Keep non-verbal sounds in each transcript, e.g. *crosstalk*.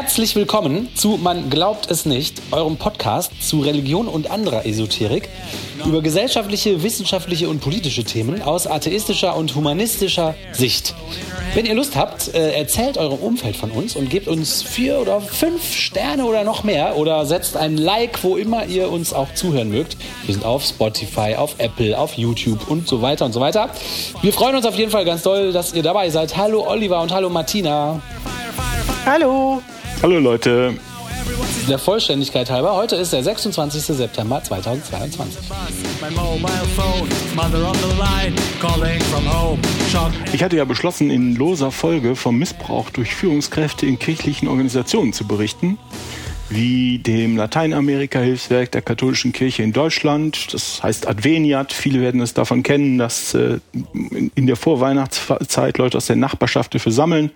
Herzlich willkommen zu Man glaubt es nicht, eurem Podcast zu Religion und anderer Esoterik über gesellschaftliche, wissenschaftliche und politische Themen aus atheistischer und humanistischer Sicht. Wenn ihr Lust habt, äh, erzählt eurem Umfeld von uns und gebt uns vier oder fünf Sterne oder noch mehr oder setzt ein Like, wo immer ihr uns auch zuhören mögt. Wir sind auf Spotify, auf Apple, auf YouTube und so weiter und so weiter. Wir freuen uns auf jeden Fall ganz doll, dass ihr dabei seid. Hallo Oliver und hallo Martina. Hallo. Hallo Leute. Der Vollständigkeit halber, heute ist der 26. September 2022. Ich hatte ja beschlossen, in loser Folge vom Missbrauch durch Führungskräfte in kirchlichen Organisationen zu berichten, wie dem Lateinamerika-Hilfswerk der katholischen Kirche in Deutschland, das heißt Adveniat. Viele werden es davon kennen, dass äh, in der Vorweihnachtszeit Leute aus der Nachbarschaft dafür sammeln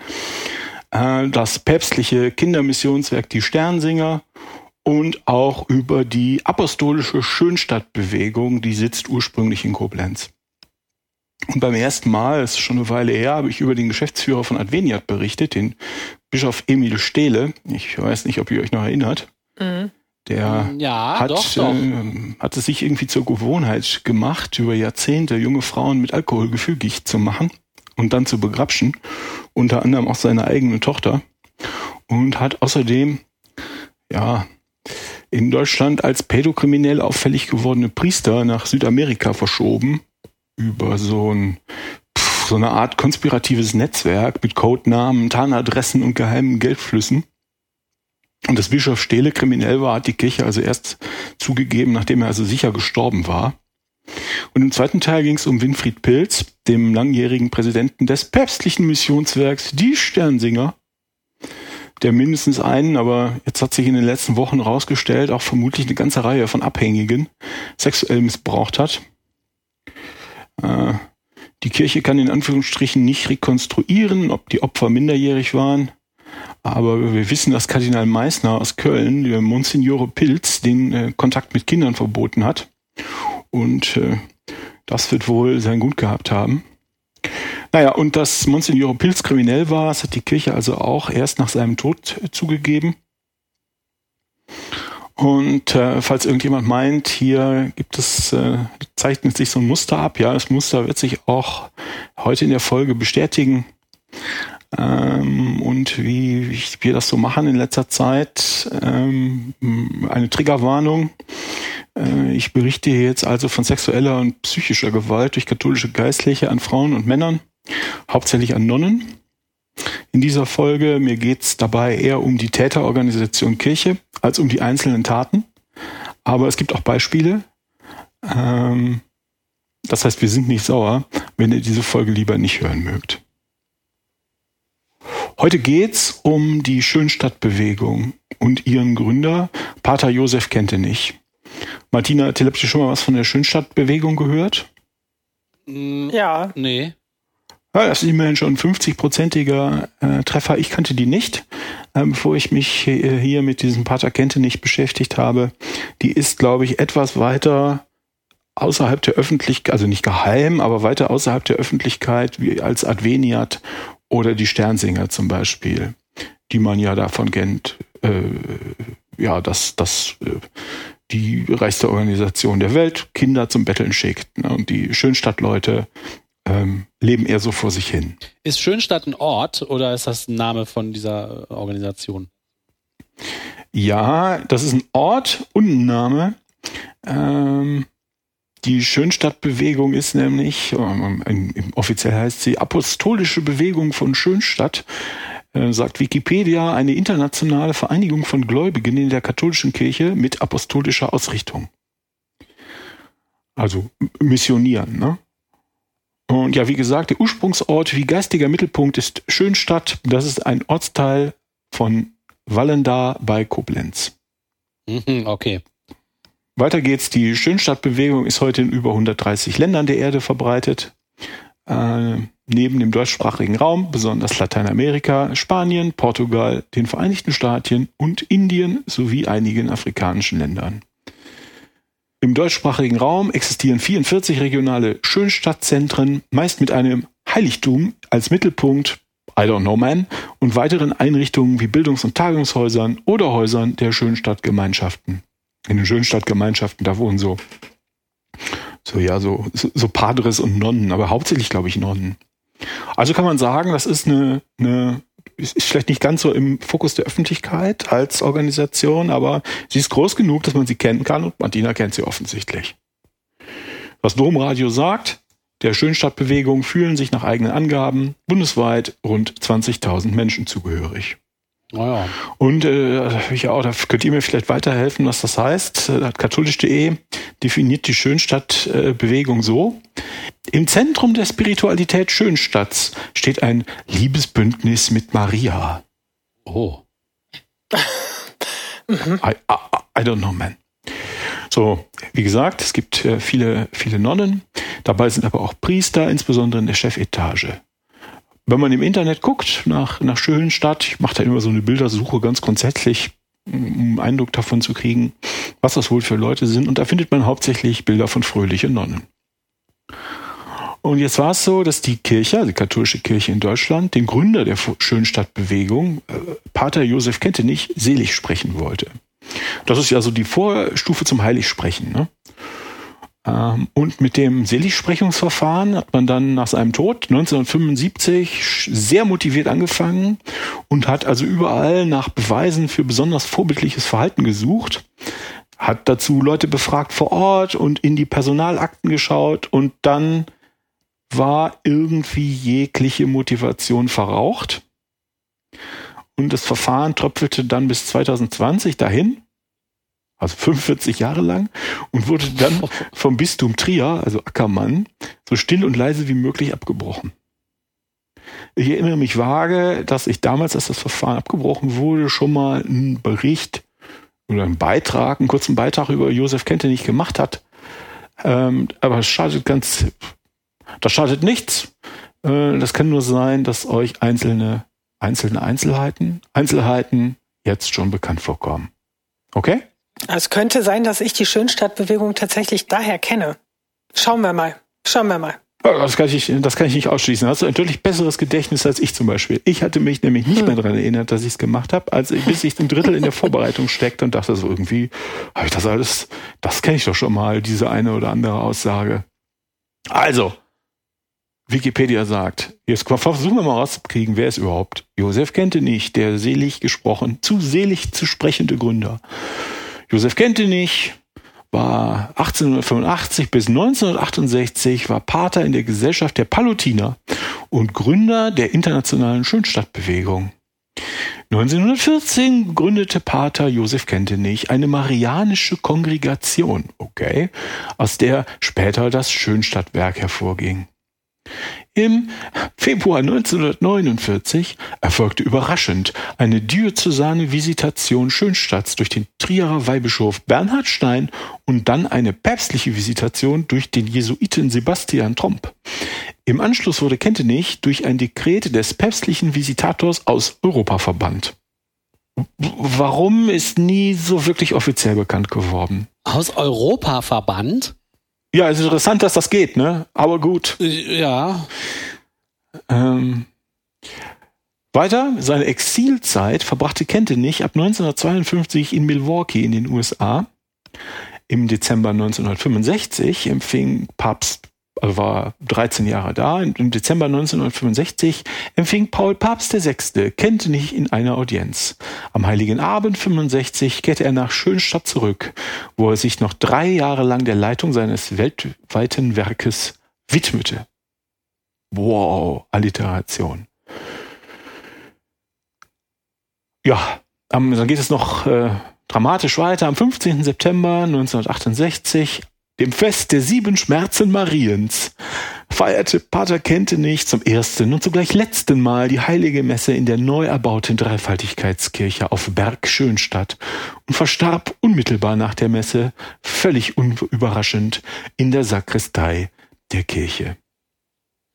äh, das päpstliche Kindermissionswerk Die Sternsinger und auch über die apostolische Schönstadtbewegung, die sitzt ursprünglich in Koblenz. Und beim ersten Mal, das ist schon eine Weile her, habe ich über den Geschäftsführer von Adveniat berichtet, den Bischof Emil Stehle. Ich weiß nicht, ob ihr euch noch erinnert. Mhm. Der ja, hat, doch, doch. Äh, hat es sich irgendwie zur Gewohnheit gemacht, über Jahrzehnte junge Frauen mit Alkohol gefügig zu machen und dann zu begrapschen, unter anderem auch seine eigene Tochter und hat außerdem ja in Deutschland als pädokriminell auffällig gewordene Priester nach Südamerika verschoben über so ein so eine Art konspiratives Netzwerk mit Codenamen, Tarnadressen und geheimen Geldflüssen. Und das Bischof Stehle kriminell war, hat die Kirche also erst zugegeben, nachdem er also sicher gestorben war. Und im zweiten Teil ging es um Winfried Pilz, dem langjährigen Präsidenten des päpstlichen Missionswerks Die Sternsinger, der mindestens einen, aber jetzt hat sich in den letzten Wochen rausgestellt, auch vermutlich eine ganze Reihe von Abhängigen sexuell missbraucht hat. Äh, die Kirche kann in Anführungsstrichen nicht rekonstruieren, ob die Opfer minderjährig waren. Aber wir wissen, dass Kardinal Meissner aus Köln, der Monsignore Pilz, den äh, Kontakt mit Kindern verboten hat. Und äh, das wird wohl sein Gut gehabt haben. Naja, und dass Monsignor Pilz kriminell war, das hat die Kirche also auch erst nach seinem Tod zugegeben. Und äh, falls irgendjemand meint, hier gibt es, äh, zeichnet sich so ein Muster ab, ja, das Muster wird sich auch heute in der Folge bestätigen. Ähm, und wie, wir das so machen in letzter Zeit, ähm, eine Triggerwarnung. Äh, ich berichte jetzt also von sexueller und psychischer Gewalt durch katholische Geistliche an Frauen und Männern, hauptsächlich an Nonnen. In dieser Folge, mir geht's dabei eher um die Täterorganisation Kirche als um die einzelnen Taten. Aber es gibt auch Beispiele. Ähm, das heißt, wir sind nicht sauer, wenn ihr diese Folge lieber nicht hören mögt. Heute geht's um die Schönstadtbewegung und ihren Gründer, Pater Josef Kentenich. Martina, habt ihr schon mal was von der Schönstadtbewegung gehört? Mm, ja. Nee. Ja, das ist immerhin schon ein 50-prozentiger äh, Treffer. Ich kannte die nicht, äh, bevor ich mich hier, hier mit diesem Pater Kente nicht beschäftigt habe. Die ist, glaube ich, etwas weiter außerhalb der Öffentlichkeit, also nicht geheim, aber weiter außerhalb der Öffentlichkeit, wie als Adveniat oder die Sternsinger zum Beispiel, die man ja davon kennt, äh, ja, dass, dass äh, die reichste Organisation der Welt Kinder zum Betteln schickt. Ne? Und die Schönstadtleute ähm, leben eher so vor sich hin. Ist Schönstadt ein Ort oder ist das ein Name von dieser Organisation? Ja, das ist ein Ort und ein Name. Ähm, die Schönstadtbewegung ist nämlich, ähm, offiziell heißt sie Apostolische Bewegung von Schönstadt. Äh, sagt Wikipedia, eine internationale Vereinigung von Gläubigen in der katholischen Kirche mit apostolischer Ausrichtung. Also missionieren, ne? Und ja, wie gesagt, der Ursprungsort wie geistiger Mittelpunkt ist Schönstadt. Das ist ein Ortsteil von Wallendar bei Koblenz. Mhm, okay. Weiter geht's. Die Schönstadtbewegung ist heute in über 130 Ländern der Erde verbreitet. Äh, neben dem deutschsprachigen Raum, besonders Lateinamerika, Spanien, Portugal, den Vereinigten Staaten und Indien sowie einigen afrikanischen Ländern. Im deutschsprachigen Raum existieren 44 regionale Schönstadtzentren, meist mit einem Heiligtum als Mittelpunkt, I don't know man und weiteren Einrichtungen wie Bildungs- und Tagungshäusern oder Häusern der Schönstadtgemeinschaften. In den Schönstadtgemeinschaften, da wohnen so, so ja, so, so Padres und Nonnen, aber hauptsächlich glaube ich Nonnen. Also kann man sagen, das ist eine, eine ist vielleicht nicht ganz so im Fokus der Öffentlichkeit als Organisation, aber sie ist groß genug, dass man sie kennen kann und Martina kennt sie offensichtlich. Was Domradio sagt, der Schönstadtbewegung fühlen sich nach eigenen Angaben bundesweit rund 20.000 Menschen zugehörig. Oh ja. Und äh, ja, auch, da könnt ihr mir vielleicht weiterhelfen, was das heißt. Äh, katholisch.de definiert die Schönstadtbewegung äh, so. Im Zentrum der Spiritualität Schönstadts steht ein Liebesbündnis mit Maria. Oh. mhm. I, I, I don't know, man. So, wie gesagt, es gibt äh, viele, viele Nonnen. Dabei sind aber auch Priester, insbesondere in der Chefetage. Wenn man im Internet guckt nach, nach Schönstadt, ich mache da immer so eine Bildersuche ganz grundsätzlich, um einen Eindruck davon zu kriegen, was das wohl für Leute sind. Und da findet man hauptsächlich Bilder von fröhlichen Nonnen. Und jetzt war es so, dass die Kirche, also die katholische Kirche in Deutschland, den Gründer der Schönstadtbewegung, äh, Pater Josef Kentenich, selig sprechen wollte. Das ist ja so die Vorstufe zum Heiligsprechen. Ne? Ähm, und mit dem Seligsprechungsverfahren hat man dann nach seinem Tod 1975 sehr motiviert angefangen und hat also überall nach Beweisen für besonders vorbildliches Verhalten gesucht, hat dazu Leute befragt vor Ort und in die Personalakten geschaut und dann war irgendwie jegliche Motivation verraucht. Und das Verfahren tröpfelte dann bis 2020 dahin, also 45 Jahre lang, und wurde dann *laughs* vom Bistum Trier, also Ackermann, so still und leise wie möglich abgebrochen. Ich erinnere mich vage, dass ich damals, als das Verfahren abgebrochen wurde, schon mal einen Bericht oder einen Beitrag, einen kurzen Beitrag über Josef Kente nicht gemacht hat. Ähm, aber es schadet ganz, das schadet nichts. Äh, das kann nur sein, dass euch einzelne einzelne Einzelheiten, Einzelheiten jetzt schon bekannt vorkommen. Okay? Es könnte sein, dass ich die Schönstadtbewegung tatsächlich daher kenne. Schauen wir mal. Schauen wir mal. Das kann, ich, das kann ich nicht ausschließen. Hast du ein deutlich besseres Gedächtnis als ich zum Beispiel. Ich hatte mich nämlich nicht hm. mehr daran erinnert, dass ich es gemacht habe, als ich, bis ich ein Drittel in der Vorbereitung steckte und dachte so irgendwie, habe ich das alles, das kenne ich doch schon mal, diese eine oder andere Aussage. Also, Wikipedia sagt, jetzt versuchen wir mal rauszukriegen, wer ist überhaupt Josef Kentenich, der selig gesprochen, zu selig zu sprechende Gründer. Josef Kentenich war 1885 bis 1968 war Pater in der Gesellschaft der Palutiner und Gründer der internationalen Schönstadtbewegung. 1914 gründete Pater Josef Kentenich eine marianische Kongregation, okay, aus der später das Schönstadtwerk hervorging. Im Februar 1949 erfolgte überraschend eine diözesane Visitation Schönstadts durch den Trierer Weihbischof Bernhard Stein und dann eine päpstliche Visitation durch den Jesuiten Sebastian Tromp. Im Anschluss wurde Kentenich durch ein Dekret des päpstlichen Visitators aus Europa verbannt. Warum ist nie so wirklich offiziell bekannt geworden? Aus Europa verbannt? Ja, es ist interessant, dass das geht, ne? Aber gut. Ja. Ähm, weiter, seine Exilzeit verbrachte Kentenich ab 1952 in Milwaukee in den USA. Im Dezember 1965 empfing Papst war 13 Jahre da. Im Dezember 1965 empfing Paul Papst VI. Kentenich in einer Audienz. Am Heiligen Abend 65 kehrte er nach Schönstadt zurück, wo er sich noch drei Jahre lang der Leitung seines weltweiten Werkes widmete. Wow, Alliteration. Ja, dann geht es noch äh, dramatisch weiter. Am 15. September 1968 dem Fest der sieben Schmerzen Mariens, feierte Pater Kentenich zum ersten und zugleich letzten Mal die heilige Messe in der neu erbauten Dreifaltigkeitskirche auf Berg Schönstadt und verstarb unmittelbar nach der Messe, völlig unüberraschend, in der Sakristei der Kirche.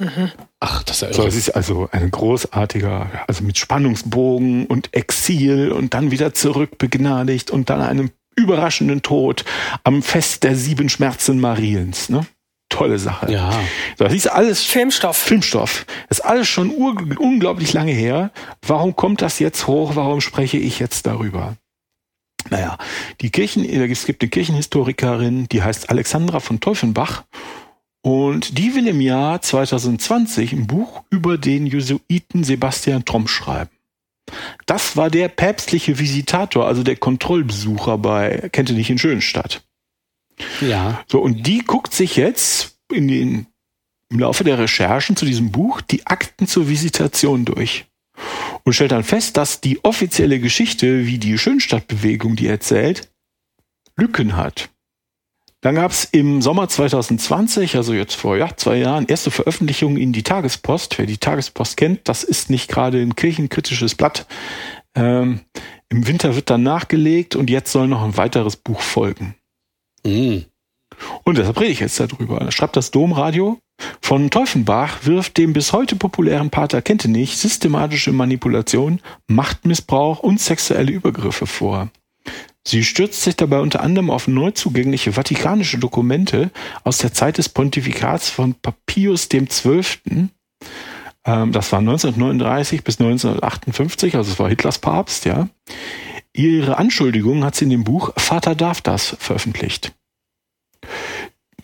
Mhm. Ach, das ist, so, das ist also ein großartiger, also mit Spannungsbogen und Exil und dann wieder zurück begnadigt und dann einem überraschenden Tod am Fest der sieben Schmerzen Mariens. Ne? tolle Sache. Ja. So, das ist alles Filmstoff. Filmstoff. Das ist alles schon unglaublich lange her. Warum kommt das jetzt hoch? Warum spreche ich jetzt darüber? Naja, die Kirchen, es gibt eine Kirchenhistorikerin, die heißt Alexandra von Teufenbach und die will im Jahr 2020 ein Buch über den Jesuiten Sebastian Tromp schreiben. Das war der päpstliche Visitator, also der Kontrollbesucher bei Kente nicht in Schönstadt. Ja. So, und die guckt sich jetzt in den, im Laufe der Recherchen zu diesem Buch die Akten zur Visitation durch und stellt dann fest, dass die offizielle Geschichte, wie die Schönstadtbewegung die erzählt, Lücken hat. Dann gab es im Sommer 2020, also jetzt vor ja, zwei Jahren, erste Veröffentlichungen in die Tagespost. Wer die Tagespost kennt, das ist nicht gerade ein kirchenkritisches Blatt. Ähm, Im Winter wird dann nachgelegt und jetzt soll noch ein weiteres Buch folgen. Mhm. Und deshalb rede ich jetzt darüber. Da schreibt das Domradio. Von Teufenbach wirft dem bis heute populären Pater Kentenich systematische Manipulation, Machtmissbrauch und sexuelle Übergriffe vor. Sie stürzt sich dabei unter anderem auf neu zugängliche vatikanische Dokumente aus der Zeit des Pontifikats von Papius XII. Ähm, das war 1939 bis 1958, also es war Hitlers Papst, ja. Ihre Anschuldigungen hat sie in dem Buch Vater darf das veröffentlicht.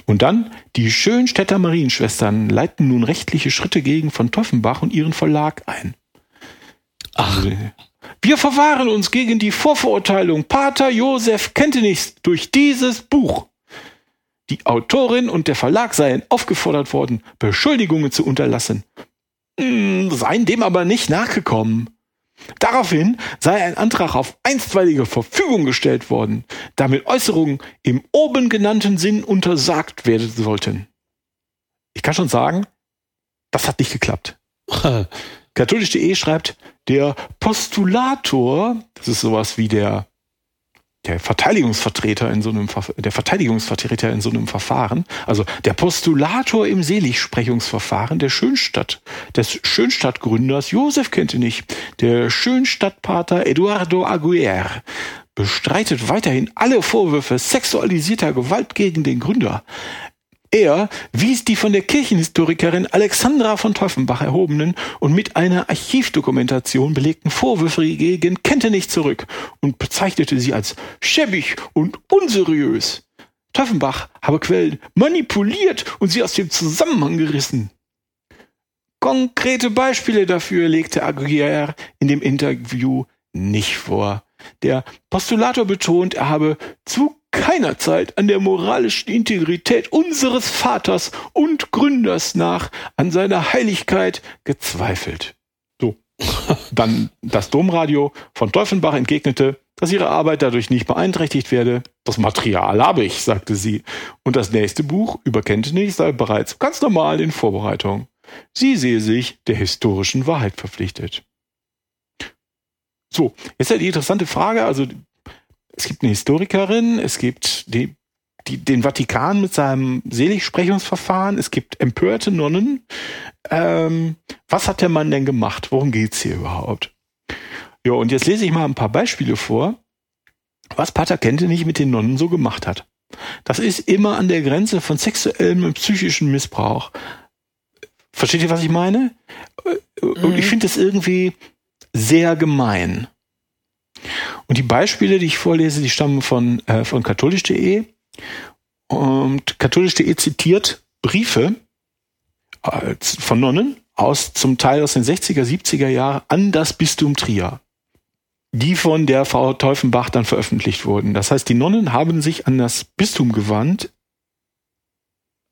Und dann, die Schönstädter Marienschwestern leiten nun rechtliche Schritte gegen von Toffenbach und ihren Verlag ein. Ach. Wir verwahren uns gegen die Vorverurteilung Pater Josef Kentenichs durch dieses Buch. Die Autorin und der Verlag seien aufgefordert worden, Beschuldigungen zu unterlassen. Hm, seien dem aber nicht nachgekommen. Daraufhin sei ein Antrag auf einstweilige Verfügung gestellt worden, damit Äußerungen im oben genannten Sinn untersagt werden sollten. Ich kann schon sagen, das hat nicht geklappt. *laughs* Katholisch.de schreibt, der Postulator, das ist sowas wie der, der Verteidigungsvertreter in so einem, der Verteidigungsvertreter in so einem Verfahren, also der Postulator im Seligsprechungsverfahren der Schönstadt, des Schönstadtgründers Josef nicht, der Schönstadtpater Eduardo Aguirre, bestreitet weiterhin alle Vorwürfe sexualisierter Gewalt gegen den Gründer. Er wies die von der Kirchenhistorikerin Alexandra von Teufenbach erhobenen und mit einer Archivdokumentation belegten Vorwürfe gegen Kentenich zurück und bezeichnete sie als schäbig und unseriös. Teufenbach habe Quellen manipuliert und sie aus dem Zusammenhang gerissen. Konkrete Beispiele dafür legte Aguirre in dem Interview nicht vor. Der Postulator betont, er habe zu keiner Zeit an der moralischen Integrität unseres Vaters und Gründers nach, an seiner Heiligkeit gezweifelt. So. *laughs* Dann das Domradio von Teufelbach entgegnete, dass ihre Arbeit dadurch nicht beeinträchtigt werde. Das Material habe ich, sagte sie. Und das nächste Buch über Kenntnis sei bereits ganz normal in Vorbereitung. Sie sehe sich der historischen Wahrheit verpflichtet. So, jetzt ja die interessante Frage, also es gibt eine Historikerin, es gibt die, die, den Vatikan mit seinem Seligsprechungsverfahren, es gibt empörte Nonnen. Ähm, was hat der Mann denn gemacht? Worum geht's hier überhaupt? Ja, und jetzt lese ich mal ein paar Beispiele vor, was Pater Kente nicht mit den Nonnen so gemacht hat. Das ist immer an der Grenze von sexuellem und psychischem Missbrauch. Versteht ihr, was ich meine? Und ich mhm. finde das irgendwie sehr gemein. Und die Beispiele, die ich vorlese, die stammen von, äh, von katholisch.de. Und katholisch.de zitiert Briefe von Nonnen aus, zum Teil aus den 60er, 70er Jahren an das Bistum Trier, die von der Frau Teufenbach dann veröffentlicht wurden. Das heißt, die Nonnen haben sich an das Bistum gewandt,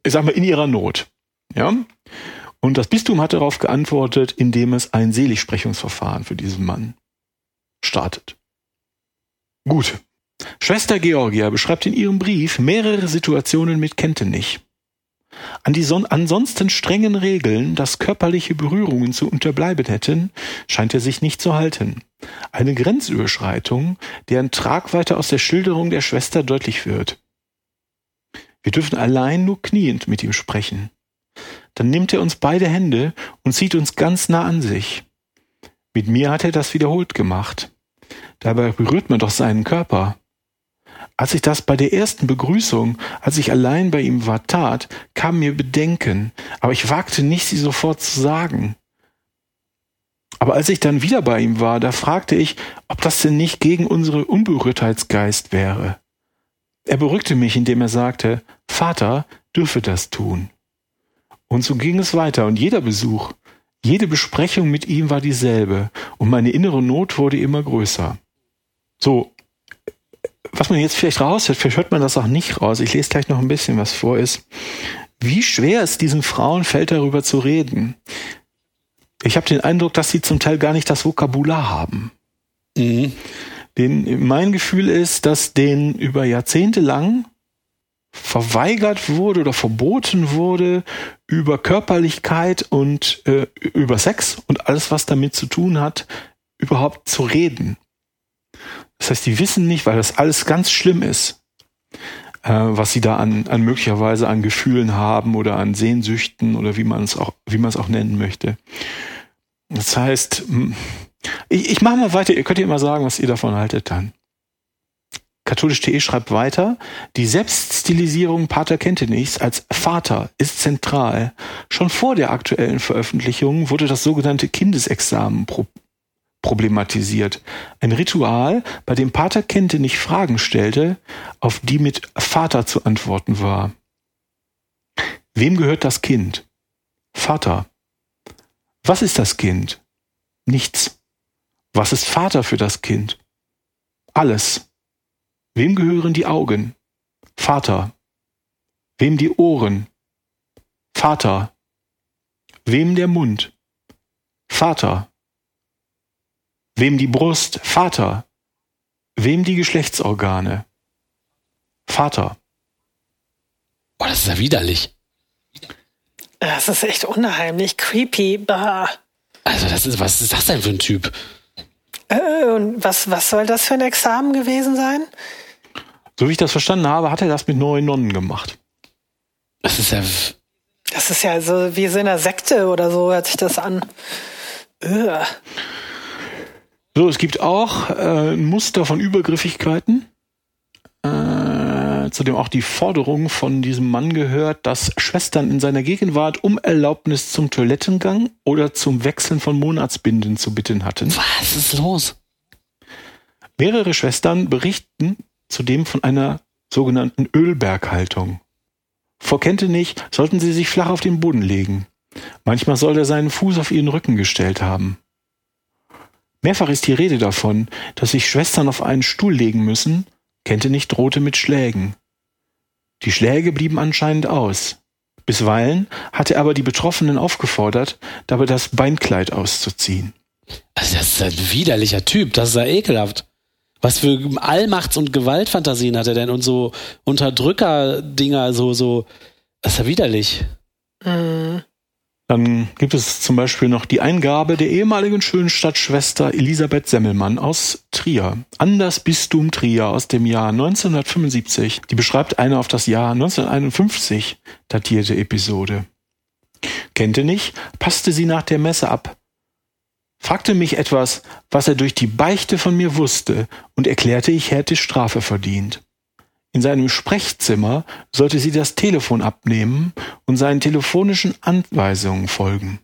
ich sag mal, in ihrer Not. Ja? Und das Bistum hat darauf geantwortet, indem es ein Seligsprechungsverfahren für diesen Mann startet. Gut. Schwester Georgia beschreibt in ihrem Brief mehrere Situationen mit Kentenich. An die son ansonsten strengen Regeln, dass körperliche Berührungen zu unterbleiben hätten, scheint er sich nicht zu halten. Eine Grenzüberschreitung, deren Tragweite aus der Schilderung der Schwester deutlich wird. Wir dürfen allein nur kniend mit ihm sprechen. Dann nimmt er uns beide Hände und zieht uns ganz nah an sich. Mit mir hat er das wiederholt gemacht. Dabei berührt man doch seinen Körper. Als ich das bei der ersten Begrüßung, als ich allein bei ihm war, tat, kam mir Bedenken, aber ich wagte nicht, sie sofort zu sagen. Aber als ich dann wieder bei ihm war, da fragte ich, ob das denn nicht gegen unsere Unberührtheitsgeist wäre. Er beruhigte mich, indem er sagte, Vater dürfe das tun. Und so ging es weiter, und jeder Besuch, jede Besprechung mit ihm war dieselbe, und meine innere Not wurde immer größer. So, was man jetzt vielleicht raushört, vielleicht hört man das auch nicht raus, ich lese gleich noch ein bisschen was vor, ist, wie schwer es diesen Frauen fällt, darüber zu reden. Ich habe den Eindruck, dass sie zum Teil gar nicht das Vokabular haben. Mhm. Den, mein Gefühl ist, dass denen über Jahrzehnte lang verweigert wurde oder verboten wurde, über Körperlichkeit und äh, über Sex und alles, was damit zu tun hat, überhaupt zu reden. Das heißt, die wissen nicht, weil das alles ganz schlimm ist, äh, was sie da an, an möglicherweise an Gefühlen haben oder an Sehnsüchten oder wie man es auch, wie man es auch nennen möchte. Das heißt, ich, ich mache mal weiter, ihr könnt ja immer sagen, was ihr davon haltet dann. Katholisch.de schreibt weiter, die Selbststilisierung Pater Kentenichs als Vater ist zentral. Schon vor der aktuellen Veröffentlichung wurde das sogenannte Kindesexamen pro problematisiert. Ein Ritual, bei dem Pater Kentenich Fragen stellte, auf die mit Vater zu antworten war. Wem gehört das Kind? Vater. Was ist das Kind? Nichts. Was ist Vater für das Kind? Alles. Wem gehören die Augen? Vater. Wem die Ohren? Vater. Wem der Mund? Vater. Wem die Brust? Vater. Wem die Geschlechtsorgane? Vater. Boah, das ist ja widerlich. Das ist echt unheimlich creepy. Bah. Also, das ist, was ist das denn für ein Typ? Äh, und was, was soll das für ein Examen gewesen sein? So wie ich das verstanden habe, hat er das mit neuen Nonnen gemacht. Das ist ja. Das ist ja so wie so in einer Sekte oder so, hört sich das an. Ugh. So, es gibt auch äh, ein Muster von Übergriffigkeiten, äh, zu dem auch die Forderung von diesem Mann gehört, dass Schwestern in seiner Gegenwart um Erlaubnis zum Toilettengang oder zum Wechseln von Monatsbinden zu bitten hatten. Was ist los? Mehrere Schwestern berichten zudem von einer sogenannten Ölberghaltung. Vor Kentenich sollten sie sich flach auf den Boden legen. Manchmal soll er seinen Fuß auf ihren Rücken gestellt haben. Mehrfach ist die Rede davon, dass sich Schwestern auf einen Stuhl legen müssen, Kentenich drohte mit Schlägen. Die Schläge blieben anscheinend aus. Bisweilen hatte er aber die Betroffenen aufgefordert, dabei das Beinkleid auszuziehen. Also das ist ein widerlicher Typ, das ist ja ekelhaft. Was für Allmachts- und Gewaltfantasien hat er denn und so Unterdrücker-Dinger, so, so, das ist ja widerlich. Mhm. Dann gibt es zum Beispiel noch die Eingabe der ehemaligen Schönstadtschwester Elisabeth Semmelmann aus Trier an das Bistum Trier aus dem Jahr 1975. Die beschreibt eine auf das Jahr 1951 datierte Episode. Kennte nicht, passte sie nach der Messe ab, fragte mich etwas, was er durch die Beichte von mir wusste und erklärte, ich hätte Strafe verdient. In seinem Sprechzimmer sollte sie das Telefon abnehmen und seinen telefonischen Anweisungen folgen.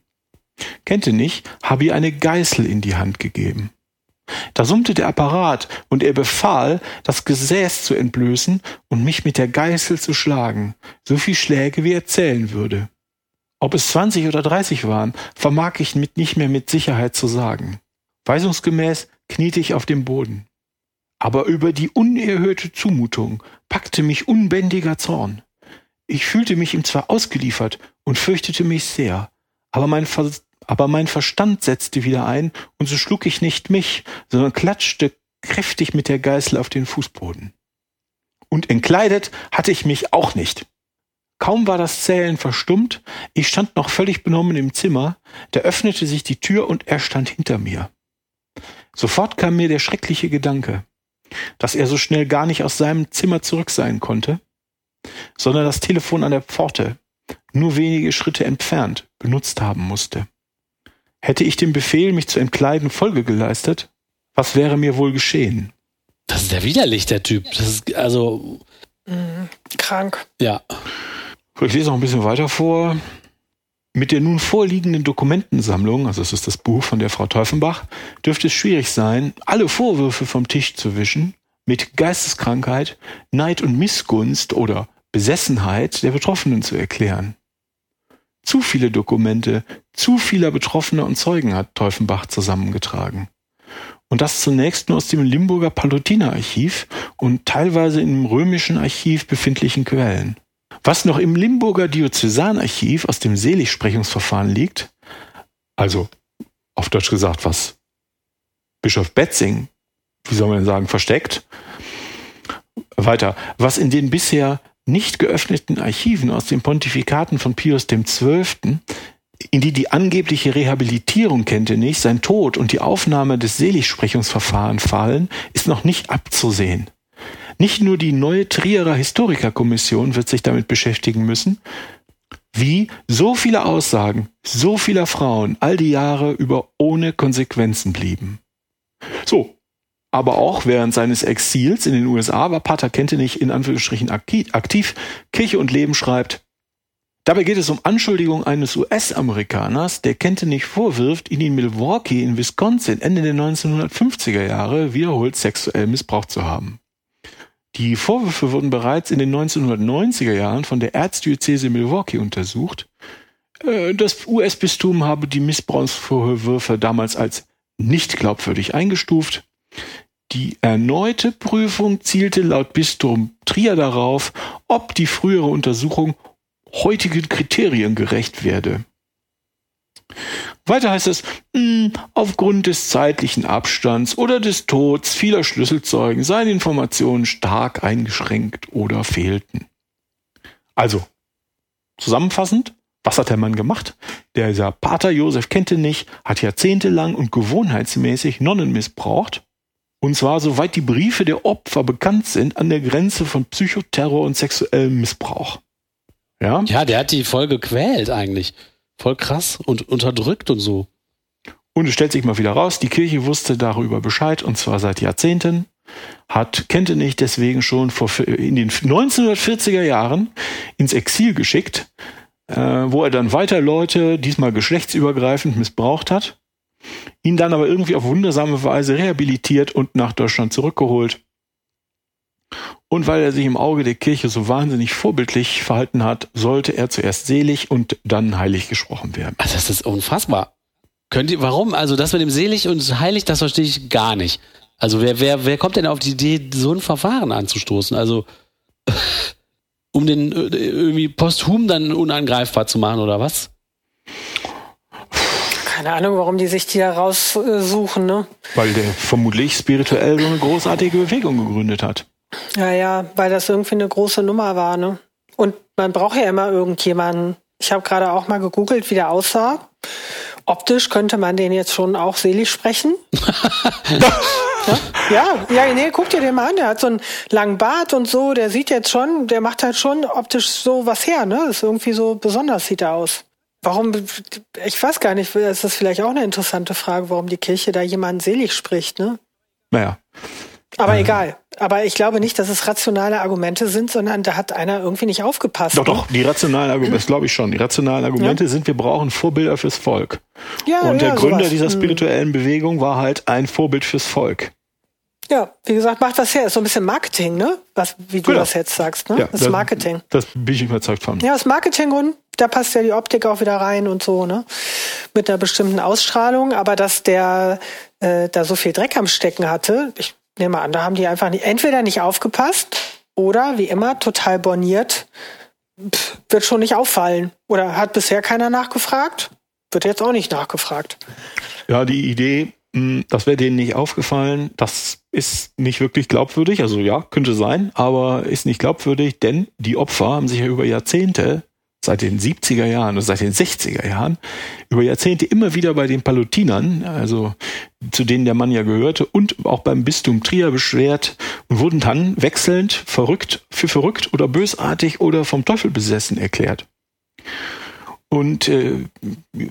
Kennte nicht, habe ihr eine Geißel in die Hand gegeben. Da summte der Apparat und er befahl, das Gesäß zu entblößen und mich mit der Geißel zu schlagen, so viel Schläge wie er zählen würde. Ob es zwanzig oder dreißig waren, vermag ich mit nicht mehr mit Sicherheit zu sagen. Weisungsgemäß kniete ich auf dem Boden. Aber über die unerhörte Zumutung packte mich unbändiger Zorn. Ich fühlte mich ihm zwar ausgeliefert und fürchtete mich sehr, aber mein, Ver aber mein Verstand setzte wieder ein, und so schlug ich nicht mich, sondern klatschte kräftig mit der Geißel auf den Fußboden. Und entkleidet hatte ich mich auch nicht. Kaum war das Zählen verstummt, ich stand noch völlig benommen im Zimmer, da öffnete sich die Tür und er stand hinter mir. Sofort kam mir der schreckliche Gedanke dass er so schnell gar nicht aus seinem Zimmer zurück sein konnte, sondern das Telefon an der Pforte, nur wenige Schritte entfernt, benutzt haben musste. Hätte ich dem Befehl, mich zu entkleiden, Folge geleistet, was wäre mir wohl geschehen? Das ist ja widerlich, der Typ. Das ist also. Mhm. Krank. Ja. Ich lese noch ein bisschen weiter vor. Mit der nun vorliegenden Dokumentensammlung, also das ist das Buch von der Frau Teufenbach, dürfte es schwierig sein, alle Vorwürfe vom Tisch zu wischen, mit Geisteskrankheit, Neid und Missgunst oder Besessenheit der Betroffenen zu erklären. Zu viele Dokumente, zu vieler Betroffener und Zeugen hat Teufenbach zusammengetragen. Und das zunächst nur aus dem Limburger Palutinerarchiv und teilweise im römischen Archiv befindlichen Quellen. Was noch im Limburger Diözesanarchiv aus dem Seligsprechungsverfahren liegt, also auf Deutsch gesagt, was Bischof Betzing, wie soll man sagen, versteckt. Weiter, was in den bisher nicht geöffneten Archiven aus den Pontifikaten von Pius XII., in die die angebliche Rehabilitierung Kenntnis, sein Tod und die Aufnahme des Seligsprechungsverfahrens fallen, ist noch nicht abzusehen. Nicht nur die neue Trierer Historikerkommission wird sich damit beschäftigen müssen, wie so viele Aussagen so vieler Frauen all die Jahre über ohne Konsequenzen blieben. So, aber auch während seines Exils in den USA war Pater Kentenich in Anführungsstrichen aktiv. Kirche und Leben schreibt, Dabei geht es um Anschuldigungen eines US-Amerikaners, der Kentenich vorwirft, ihn in Milwaukee in Wisconsin Ende der 1950er Jahre wiederholt sexuell missbraucht zu haben. Die Vorwürfe wurden bereits in den 1990er Jahren von der Erzdiözese Milwaukee untersucht. Äh, das US-Bistum habe die Missbrauchsvorwürfe damals als nicht glaubwürdig eingestuft. Die erneute Prüfung zielte laut Bistum Trier darauf, ob die frühere Untersuchung heutigen Kriterien gerecht werde. Weiter heißt es, mh, hm, aufgrund des zeitlichen Abstands oder des Todes vieler Schlüsselzeugen seien Informationen stark eingeschränkt oder fehlten. Also, zusammenfassend, was hat der Mann gemacht? Dieser Pater Josef Kentenich hat jahrzehntelang und gewohnheitsmäßig Nonnen missbraucht. Und zwar soweit die Briefe der Opfer bekannt sind an der Grenze von Psychoterror und sexuellem Missbrauch. Ja? Ja, der hat die voll gequält eigentlich. Voll krass und unterdrückt und so. Und es stellt sich mal wieder raus, die Kirche wusste darüber Bescheid und zwar seit Jahrzehnten, hat Kentenich deswegen schon vor, in den 1940er Jahren ins Exil geschickt, äh, wo er dann weiter Leute, diesmal geschlechtsübergreifend, missbraucht hat, ihn dann aber irgendwie auf wundersame Weise rehabilitiert und nach Deutschland zurückgeholt. Und weil er sich im Auge der Kirche so wahnsinnig vorbildlich verhalten hat, sollte er zuerst selig und dann heilig gesprochen werden. Also das ist unfassbar. Könnt ihr, warum? Also das mit dem selig und heilig, das verstehe ich gar nicht. Also wer, wer, wer kommt denn auf die Idee, so ein Verfahren anzustoßen? Also *laughs* um den äh, irgendwie posthum dann unangreifbar zu machen oder was? Keine Ahnung, warum die sich die da raussuchen, ne? Weil der vermutlich spirituell so eine großartige Bewegung gegründet hat. Ja, ja, weil das irgendwie eine große Nummer war, ne? Und man braucht ja immer irgendjemanden. Ich habe gerade auch mal gegoogelt, wie der aussah. Optisch könnte man den jetzt schon auch selig sprechen. *laughs* ja, ja, nee, guck dir den mal an. Der hat so einen langen Bart und so. Der sieht jetzt schon, der macht halt schon optisch so was her, ne? ist irgendwie so besonders sieht er aus. Warum, ich weiß gar nicht, das ist vielleicht auch eine interessante Frage, warum die Kirche da jemanden selig spricht, ne? Naja. Aber ähm. egal. Aber ich glaube nicht, dass es rationale Argumente sind, sondern da hat einer irgendwie nicht aufgepasst. Doch, ne? doch, die rationalen Argumente, das glaube ich schon. Die rationalen Argumente ja. sind, wir brauchen Vorbilder fürs Volk. Ja, Und der ja, Gründer sowas. dieser hm. spirituellen Bewegung war halt ein Vorbild fürs Volk. Ja, wie gesagt, macht das her. Ist so ein bisschen Marketing, ne? Was, wie du ja. das jetzt sagst, ne? Ja, das ist Marketing. Das bin ich überzeugt von. Ja, das Marketing und da passt ja die Optik auch wieder rein und so, ne? Mit einer bestimmten Ausstrahlung. Aber dass der äh, da so viel Dreck am Stecken hatte, ich nehme an, da haben die einfach nicht, entweder nicht aufgepasst oder wie immer total borniert, pff, wird schon nicht auffallen. Oder hat bisher keiner nachgefragt? Wird jetzt auch nicht nachgefragt. Ja, die Idee, hm, das wäre denen nicht aufgefallen, das ist nicht wirklich glaubwürdig. Also ja, könnte sein, aber ist nicht glaubwürdig, denn die Opfer haben sich ja über Jahrzehnte seit den 70er Jahren oder seit den 60er Jahren über Jahrzehnte immer wieder bei den Palutinern, also zu denen der Mann ja gehörte, und auch beim Bistum Trier beschwert und wurden dann wechselnd verrückt, für verrückt oder bösartig oder vom Teufel besessen erklärt. Und äh,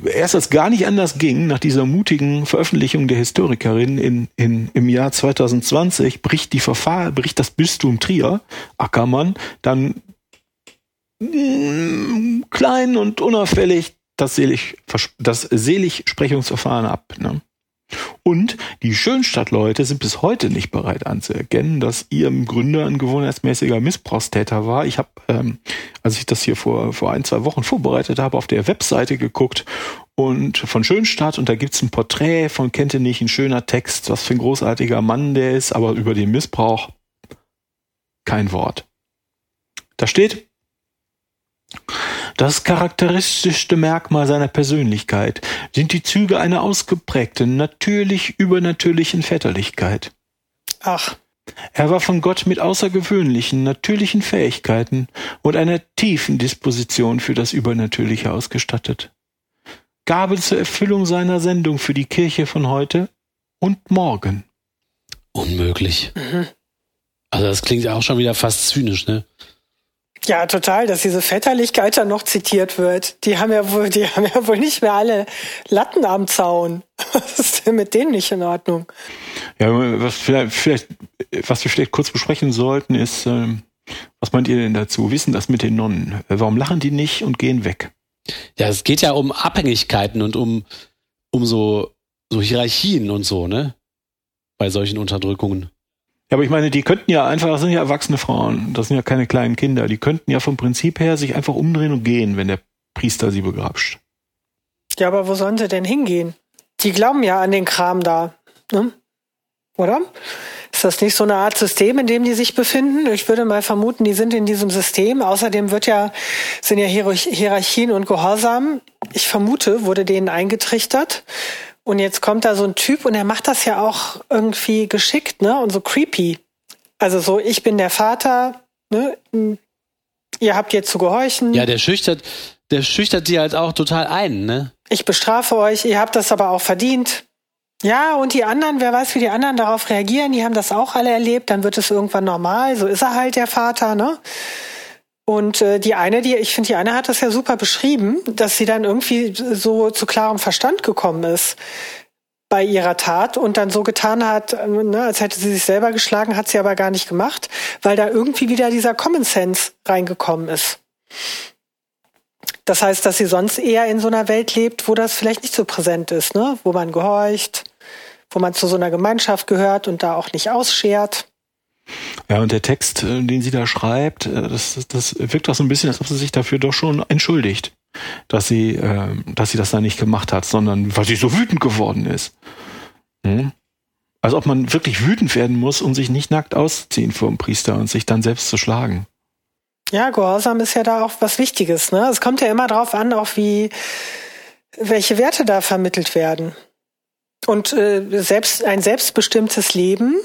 erst als gar nicht anders ging, nach dieser mutigen Veröffentlichung der Historikerin in, in, im Jahr 2020, bricht die Verfahren, bricht das Bistum Trier, Ackermann, dann klein und unauffällig das, Selig, das Seligsprechungsverfahren ab. Ne? Und die Schönstadtleute sind bis heute nicht bereit anzuerkennen, dass ihr Gründer ein gewohnheitsmäßiger Missbrauchstäter war. Ich habe, ähm, als ich das hier vor, vor ein, zwei Wochen vorbereitet habe, auf der Webseite geguckt und von Schönstadt und da gibt's ein Porträt von Kentenich, ein schöner Text, was für ein großartiger Mann der ist, aber über den Missbrauch kein Wort. Da steht, das charakteristischste Merkmal seiner Persönlichkeit sind die Züge einer ausgeprägten, natürlich übernatürlichen Väterlichkeit. Ach. Er war von Gott mit außergewöhnlichen, natürlichen Fähigkeiten und einer tiefen Disposition für das Übernatürliche ausgestattet. Gabe zur Erfüllung seiner Sendung für die Kirche von heute und morgen. Unmöglich. Mhm. Also das klingt ja auch schon wieder fast zynisch, ne? Ja, total, dass diese Väterlichkeit dann noch zitiert wird. Die haben ja wohl, die haben ja wohl nicht mehr alle Latten am Zaun. *laughs* Was ist denn mit denen nicht in Ordnung? Ja, was vielleicht, vielleicht was wir vielleicht kurz besprechen sollten, ist, ähm, was meint ihr denn dazu? Wissen das mit den Nonnen? Warum lachen die nicht und gehen weg? Ja, es geht ja um Abhängigkeiten und um, um so, so Hierarchien und so, ne? Bei solchen Unterdrückungen. Ja, aber ich meine, die könnten ja einfach, das sind ja erwachsene Frauen, das sind ja keine kleinen Kinder, die könnten ja vom Prinzip her sich einfach umdrehen und gehen, wenn der Priester sie begrapscht. Ja, aber wo sollen sie denn hingehen? Die glauben ja an den Kram da, ne? Oder? Ist das nicht so eine Art System, in dem die sich befinden? Ich würde mal vermuten, die sind in diesem System. Außerdem wird ja, sind ja Hierarchien und Gehorsam. Ich vermute, wurde denen eingetrichtert. Und jetzt kommt da so ein Typ und er macht das ja auch irgendwie geschickt, ne? Und so creepy. Also so, ich bin der Vater, ne? Ihr habt jetzt zu gehorchen. Ja, der schüchtert, der schüchtert die halt auch total ein, ne? Ich bestrafe euch, ihr habt das aber auch verdient. Ja, und die anderen, wer weiß, wie die anderen darauf reagieren, die haben das auch alle erlebt, dann wird es irgendwann normal, so ist er halt der Vater, ne? Und äh, die eine, die, ich finde, die eine hat das ja super beschrieben, dass sie dann irgendwie so zu klarem Verstand gekommen ist bei ihrer Tat und dann so getan hat, äh, ne, als hätte sie sich selber geschlagen, hat sie aber gar nicht gemacht, weil da irgendwie wieder dieser Common Sense reingekommen ist. Das heißt, dass sie sonst eher in so einer Welt lebt, wo das vielleicht nicht so präsent ist, ne? wo man gehorcht, wo man zu so einer Gemeinschaft gehört und da auch nicht ausschert. Ja, und der Text, äh, den sie da schreibt, äh, das, das wirkt auch so ein bisschen, als ob sie sich dafür doch schon entschuldigt, dass sie, äh, dass sie das da nicht gemacht hat, sondern weil sie so wütend geworden ist. Hm? Als ob man wirklich wütend werden muss, um sich nicht nackt auszuziehen vor dem Priester und sich dann selbst zu schlagen. Ja, Gehorsam ist ja da auch was Wichtiges. Ne? Es kommt ja immer drauf an, auch wie welche Werte da vermittelt werden. Und äh, selbst ein selbstbestimmtes Leben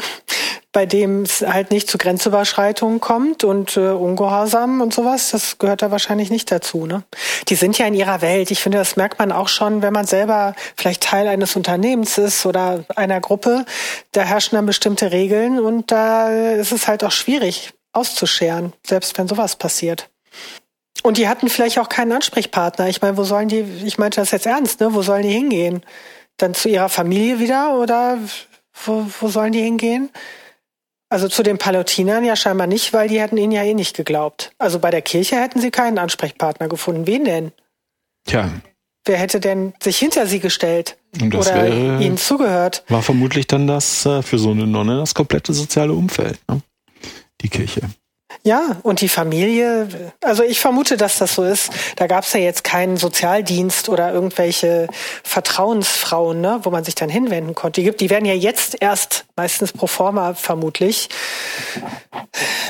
bei dem es halt nicht zu Grenzüberschreitungen kommt und äh, Ungehorsam und sowas, das gehört da wahrscheinlich nicht dazu. Ne? Die sind ja in ihrer Welt. Ich finde, das merkt man auch schon, wenn man selber vielleicht Teil eines Unternehmens ist oder einer Gruppe. Da herrschen dann bestimmte Regeln und da ist es halt auch schwierig auszuscheren, selbst wenn sowas passiert. Und die hatten vielleicht auch keinen Ansprechpartner. Ich meine, wo sollen die, ich meinte das jetzt ernst, ne? Wo sollen die hingehen? Dann zu ihrer Familie wieder oder wo, wo sollen die hingehen? Also zu den Palutinern ja scheinbar nicht, weil die hätten ihnen ja eh nicht geglaubt. Also bei der Kirche hätten sie keinen Ansprechpartner gefunden. Wen denn? Tja. Wer hätte denn sich hinter sie gestellt oder wäre, ihnen zugehört? War vermutlich dann das äh, für so eine Nonne das komplette soziale Umfeld, ne? die Kirche. Ja, und die Familie, also ich vermute, dass das so ist. Da gab es ja jetzt keinen Sozialdienst oder irgendwelche Vertrauensfrauen, ne, wo man sich dann hinwenden konnte. Die, die werden ja jetzt erst, meistens pro forma vermutlich,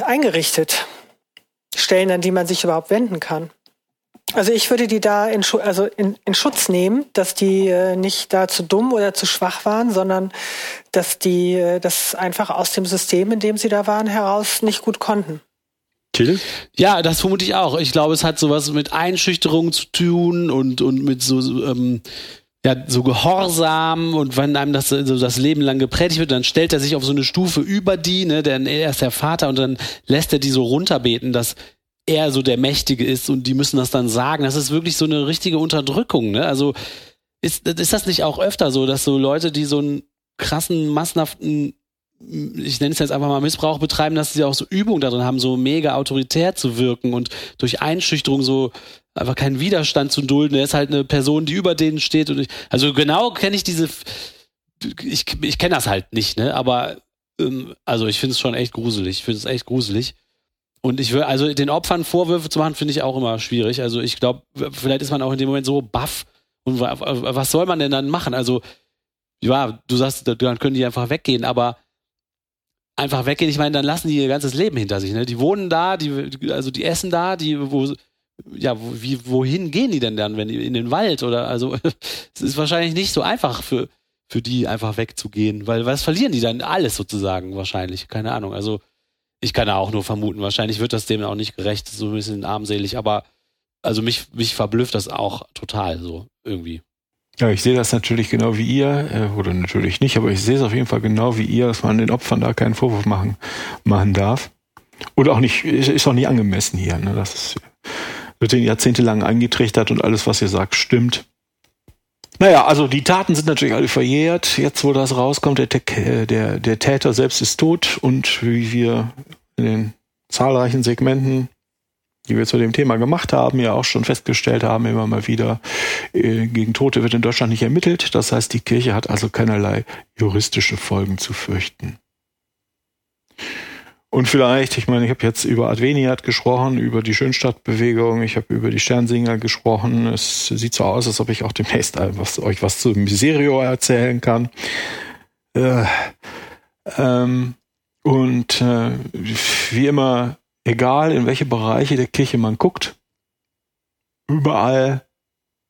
eingerichtet. Stellen, an die man sich überhaupt wenden kann. Also ich würde die da in, also in, in Schutz nehmen, dass die äh, nicht da zu dumm oder zu schwach waren, sondern dass die äh, das einfach aus dem System, in dem sie da waren, heraus nicht gut konnten. Till? Ja, das vermute ich auch. Ich glaube, es hat sowas mit Einschüchterung zu tun und, und mit so, ähm, ja, so Gehorsam und wenn einem das so das Leben lang gepredigt wird, dann stellt er sich auf so eine Stufe über die, ne, denn er ist der Vater und dann lässt er die so runterbeten, dass er so der Mächtige ist und die müssen das dann sagen. Das ist wirklich so eine richtige Unterdrückung, ne? Also ist, ist das nicht auch öfter so, dass so Leute, die so einen krassen, massenhaften, ich nenne es jetzt einfach mal Missbrauch betreiben, dass sie auch so Übung darin haben, so mega autoritär zu wirken und durch Einschüchterung so einfach keinen Widerstand zu dulden. Er ist halt eine Person, die über denen steht. Und ich, also genau kenne ich diese, ich, ich kenne das halt nicht, ne? Aber ähm, also ich finde es schon echt gruselig. Ich finde es echt gruselig. Und ich will, also den Opfern Vorwürfe zu machen, finde ich auch immer schwierig. Also ich glaube, vielleicht ist man auch in dem Moment so baff. Und was soll man denn dann machen? Also, ja, du sagst, dann können die einfach weggehen, aber einfach weggehen, ich meine, dann lassen die ihr ganzes Leben hinter sich. Ne? Die wohnen da, die, also die essen da, die, wo, ja, wie, wohin gehen die denn dann, wenn die in den Wald oder also *laughs* es ist wahrscheinlich nicht so einfach für, für die einfach wegzugehen, weil was verlieren die dann? Alles sozusagen wahrscheinlich, keine Ahnung. Also ich kann da auch nur vermuten, wahrscheinlich wird das dem auch nicht gerecht, so ein bisschen armselig, aber also mich, mich verblüfft das auch total so irgendwie. Ja, ich sehe das natürlich genau wie ihr, äh, oder natürlich nicht, aber ich sehe es auf jeden Fall genau wie ihr, dass man den Opfern da keinen Vorwurf machen, machen darf. Oder auch nicht, ist auch nicht angemessen hier. Ne? Das ist, wird den jahrzehntelang eingetrichtert und alles, was ihr sagt, stimmt. Naja, also die Taten sind natürlich alle verjährt. Jetzt, wo das rauskommt, der, der, der Täter selbst ist tot und wie wir in den zahlreichen Segmenten die wir zu dem Thema gemacht haben, ja auch schon festgestellt haben, immer mal wieder, äh, gegen Tote wird in Deutschland nicht ermittelt. Das heißt, die Kirche hat also keinerlei juristische Folgen zu fürchten. Und vielleicht, ich meine, ich habe jetzt über Adveniat gesprochen, über die Schönstadtbewegung, ich habe über die Sternsinger gesprochen. Es sieht so aus, als ob ich auch demnächst was, euch was zu Miserio erzählen kann. Äh, ähm, und äh, wie immer egal in welche Bereiche der Kirche man guckt, überall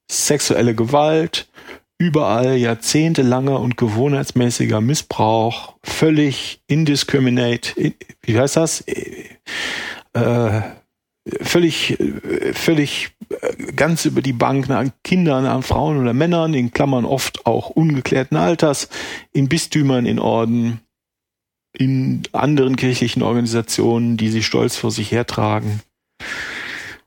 sexuelle Gewalt, überall jahrzehntelanger und gewohnheitsmäßiger Missbrauch, völlig indiscriminate, wie heißt das? Äh, völlig, völlig ganz über die Bank an Kindern, an Frauen oder Männern, in Klammern oft auch ungeklärten Alters, in Bistümern, in Orden, in anderen kirchlichen Organisationen, die sie stolz vor sich hertragen.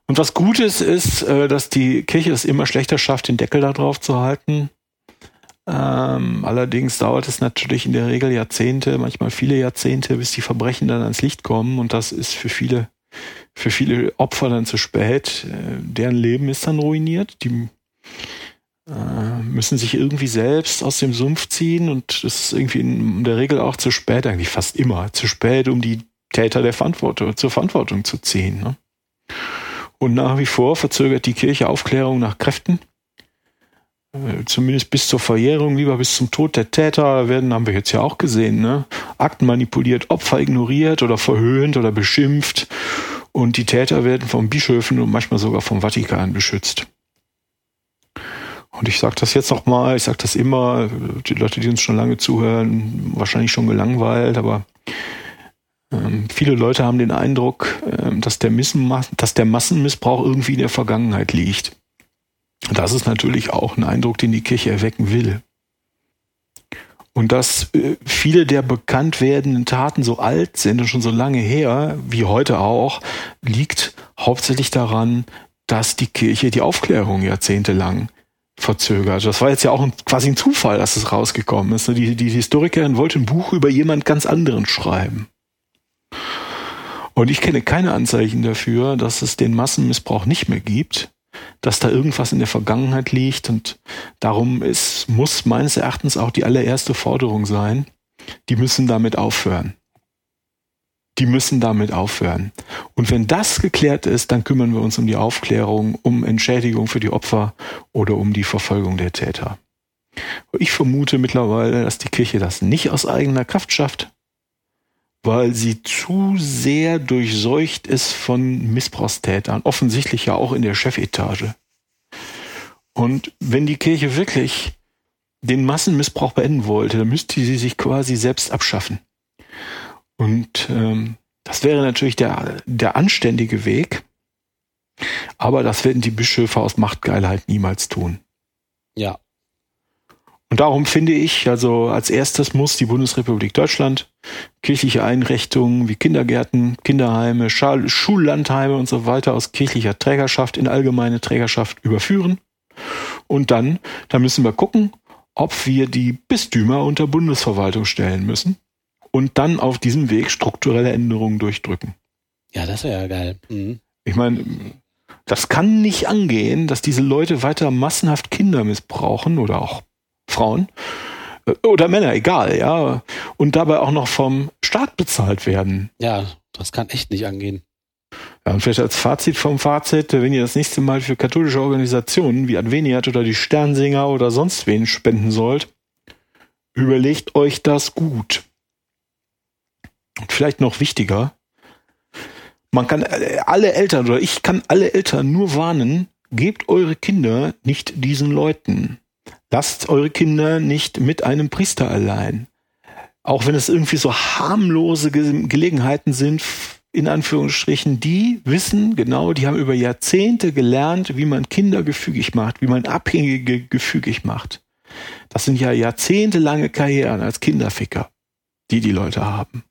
Und was Gutes ist, äh, dass die Kirche es immer schlechter schafft, den Deckel da drauf zu halten. Ähm, allerdings dauert es natürlich in der Regel Jahrzehnte, manchmal viele Jahrzehnte, bis die Verbrechen dann ans Licht kommen. Und das ist für viele, für viele Opfer dann zu spät. Äh, deren Leben ist dann ruiniert. Die äh, müssen sich irgendwie selbst aus dem Sumpf ziehen und das ist irgendwie in der Regel auch zu spät, eigentlich fast immer, zu spät, um die Täter der Verantwortung, zur Verantwortung zu ziehen. Ne? Und nach wie vor verzögert die Kirche Aufklärung nach Kräften. Äh, zumindest bis zur Verjährung, lieber bis zum Tod der Täter werden, haben wir jetzt ja auch gesehen, ne? Akten manipuliert, Opfer ignoriert oder verhöhnt oder beschimpft. Und die Täter werden von Bischöfen und manchmal sogar vom Vatikan beschützt. Und ich sage das jetzt nochmal, ich sage das immer, die Leute, die uns schon lange zuhören, wahrscheinlich schon gelangweilt, aber ähm, viele Leute haben den Eindruck, ähm, dass, der dass der Massenmissbrauch irgendwie in der Vergangenheit liegt. Das ist natürlich auch ein Eindruck, den die Kirche erwecken will. Und dass äh, viele der bekannt werdenden Taten so alt sind und schon so lange her, wie heute auch, liegt hauptsächlich daran, dass die Kirche die Aufklärung jahrzehntelang verzögert. Das war jetzt ja auch ein, quasi ein Zufall, dass es rausgekommen ist. Die, die Historikerin wollte ein Buch über jemand ganz anderen schreiben. Und ich kenne keine Anzeichen dafür, dass es den Massenmissbrauch nicht mehr gibt, dass da irgendwas in der Vergangenheit liegt und darum ist, muss meines Erachtens auch die allererste Forderung sein, die müssen damit aufhören die müssen damit aufhören. Und wenn das geklärt ist, dann kümmern wir uns um die Aufklärung, um Entschädigung für die Opfer oder um die Verfolgung der Täter. Ich vermute mittlerweile, dass die Kirche das nicht aus eigener Kraft schafft, weil sie zu sehr durchseucht ist von Missbrauchstätern, offensichtlich ja auch in der Chefetage. Und wenn die Kirche wirklich den Massenmissbrauch beenden wollte, dann müsste sie sich quasi selbst abschaffen. Und ähm, das wäre natürlich der, der anständige Weg. Aber das werden die Bischöfe aus Machtgeilheit niemals tun. Ja. Und darum finde ich, also als erstes muss die Bundesrepublik Deutschland kirchliche Einrichtungen wie Kindergärten, Kinderheime, Schal Schullandheime und so weiter aus kirchlicher Trägerschaft in allgemeine Trägerschaft überführen. Und dann, da müssen wir gucken, ob wir die Bistümer unter Bundesverwaltung stellen müssen und dann auf diesem Weg strukturelle Änderungen durchdrücken. Ja, das wäre ja geil. Mhm. Ich meine, das kann nicht angehen, dass diese Leute weiter massenhaft Kinder missbrauchen oder auch Frauen äh, oder Männer, egal, ja, und dabei auch noch vom Staat bezahlt werden. Ja, das kann echt nicht angehen. Ja, und vielleicht als Fazit vom Fazit, wenn ihr das nächste Mal für katholische Organisationen wie Adveniat oder die Sternsinger oder sonst wen spenden sollt, überlegt euch das gut. Und vielleicht noch wichtiger, man kann äh, alle Eltern oder ich kann alle Eltern nur warnen, gebt eure Kinder nicht diesen Leuten. Lasst eure Kinder nicht mit einem Priester allein. Auch wenn es irgendwie so harmlose Ge Gelegenheiten sind, in Anführungsstrichen, die wissen genau, die haben über Jahrzehnte gelernt, wie man Kinder gefügig macht, wie man Abhängige gefügig macht. Das sind ja jahrzehntelange Karrieren als Kinderficker, die die Leute haben.